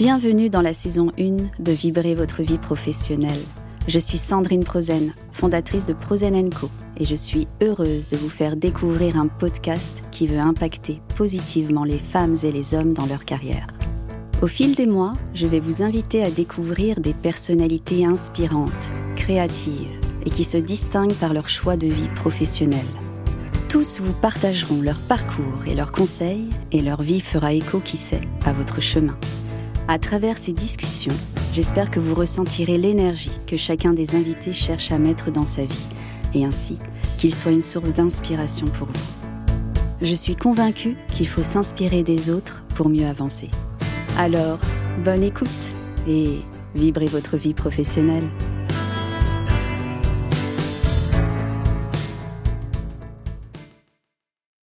Bienvenue dans la saison 1 de Vibrer votre vie professionnelle. Je suis Sandrine Prozen, fondatrice de Prozen Co. et je suis heureuse de vous faire découvrir un podcast qui veut impacter positivement les femmes et les hommes dans leur carrière. Au fil des mois, je vais vous inviter à découvrir des personnalités inspirantes, créatives et qui se distinguent par leur choix de vie professionnelle. Tous vous partageront leur parcours et leurs conseils et leur vie fera écho, qui sait, à votre chemin. À travers ces discussions, j'espère que vous ressentirez l'énergie que chacun des invités cherche à mettre dans sa vie, et ainsi qu'il soit une source d'inspiration pour vous. Je suis convaincue qu'il faut s'inspirer des autres pour mieux avancer. Alors, bonne écoute et vibrez votre vie professionnelle.